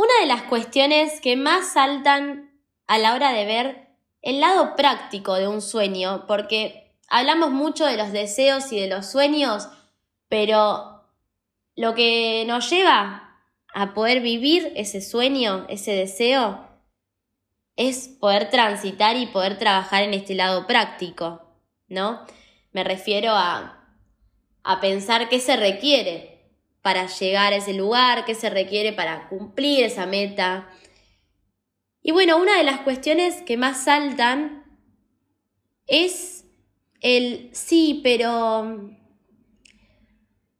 Una de las cuestiones que más saltan a la hora de ver el lado práctico de un sueño, porque hablamos mucho de los deseos y de los sueños, pero lo que nos lleva a poder vivir ese sueño, ese deseo, es poder transitar y poder trabajar en este lado práctico, ¿no? Me refiero a, a pensar qué se requiere para llegar a ese lugar, qué se requiere para cumplir esa meta. Y bueno, una de las cuestiones que más saltan es el sí, pero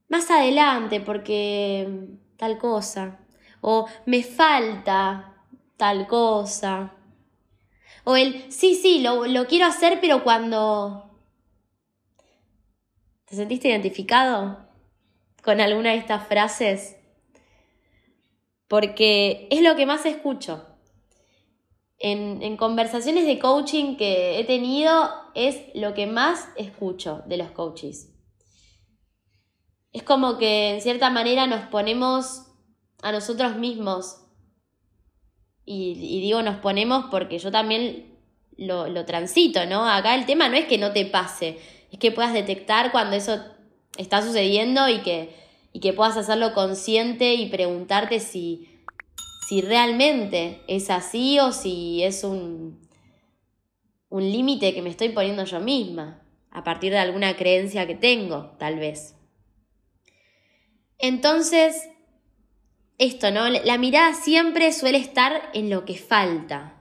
más adelante, porque tal cosa, o me falta tal cosa, o el sí, sí, lo, lo quiero hacer, pero cuando... ¿Te sentiste identificado? Con alguna de estas frases porque es lo que más escucho. En, conversaciones de coaching que he tenido es lo que más escucho de los coaches. Es como que en cierta manera nos ponemos a nosotros mismos. Y, digo nos ponemos porque yo también lo, lo transito, ¿no? Acá el tema no es que no te pase, es que puedas detectar cuando eso está sucediendo y que, y que puedas hacerlo consciente y preguntarte si, si realmente es así o si es un, un límite que me estoy poniendo yo misma, a partir de alguna creencia que tengo, tal vez. Entonces, esto, ¿no? La mirada siempre suele estar en lo que falta.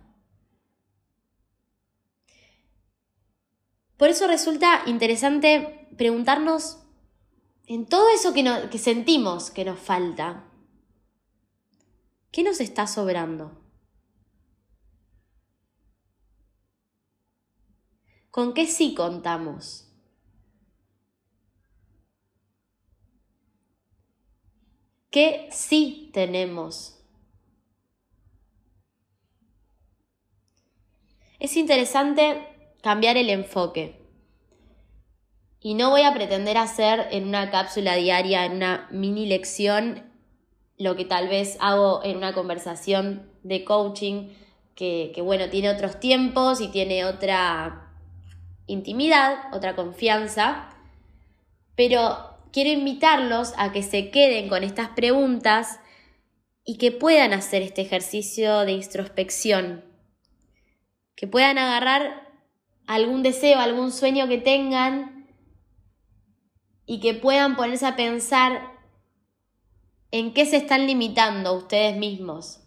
Por eso resulta interesante preguntarnos en todo eso que, que sentimos que nos falta, ¿qué nos está sobrando? ¿Con qué sí contamos? ¿Qué sí tenemos? Es interesante cambiar el enfoque. Y no voy a pretender hacer en una cápsula diaria, en una mini lección, lo que tal vez hago en una conversación de coaching, que, que bueno, tiene otros tiempos y tiene otra intimidad, otra confianza, pero quiero invitarlos a que se queden con estas preguntas y que puedan hacer este ejercicio de introspección, que puedan agarrar algún deseo, algún sueño que tengan y que puedan ponerse a pensar en qué se están limitando ustedes mismos.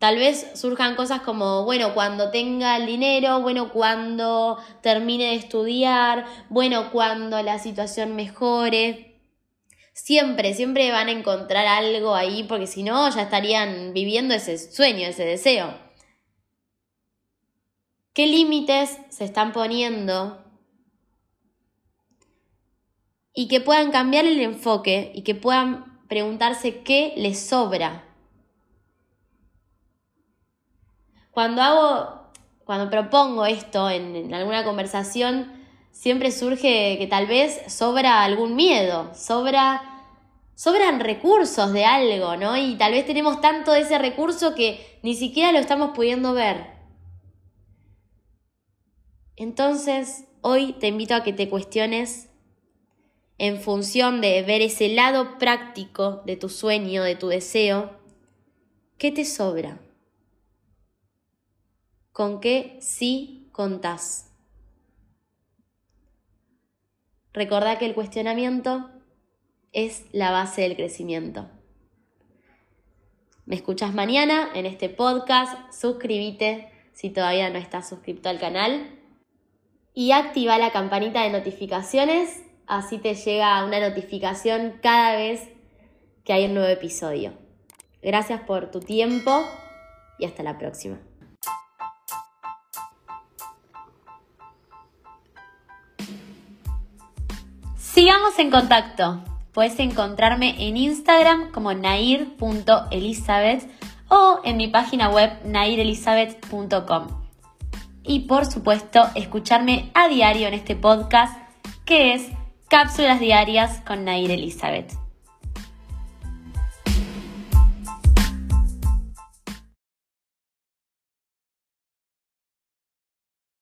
Tal vez surjan cosas como, bueno, cuando tenga el dinero, bueno, cuando termine de estudiar, bueno, cuando la situación mejore. Siempre, siempre van a encontrar algo ahí porque si no ya estarían viviendo ese sueño, ese deseo. ¿Qué límites se están poniendo y que puedan cambiar el enfoque y que puedan preguntarse qué les sobra. Cuando hago, cuando propongo esto en, alguna conversación, siempre surge que tal vez sobra algún miedo, sobra sobran recursos de algo, ¿no? Y tal vez tenemos tanto de ese recurso que ni siquiera lo estamos pudiendo ver. Entonces, hoy te invito a que te cuestiones en función de ver ese lado práctico de tu sueño, de tu deseo, ¿qué te sobra? ¿Con qué sí contás? Recordá que el cuestionamiento es la base del crecimiento. Me escuchas mañana en este podcast, suscríbete si todavía no estás suscrito al canal y activa la campanita de notificaciones Así te llega una notificación cada vez que hay un nuevo episodio. Gracias por tu tiempo y hasta la próxima. Sigamos en contacto. Puedes encontrarme en Instagram como nair.elizabeth o en mi página web nairelizabeth.com. Y por supuesto, escucharme a diario en este podcast que es Cápsulas Diarias con Nair Elizabeth.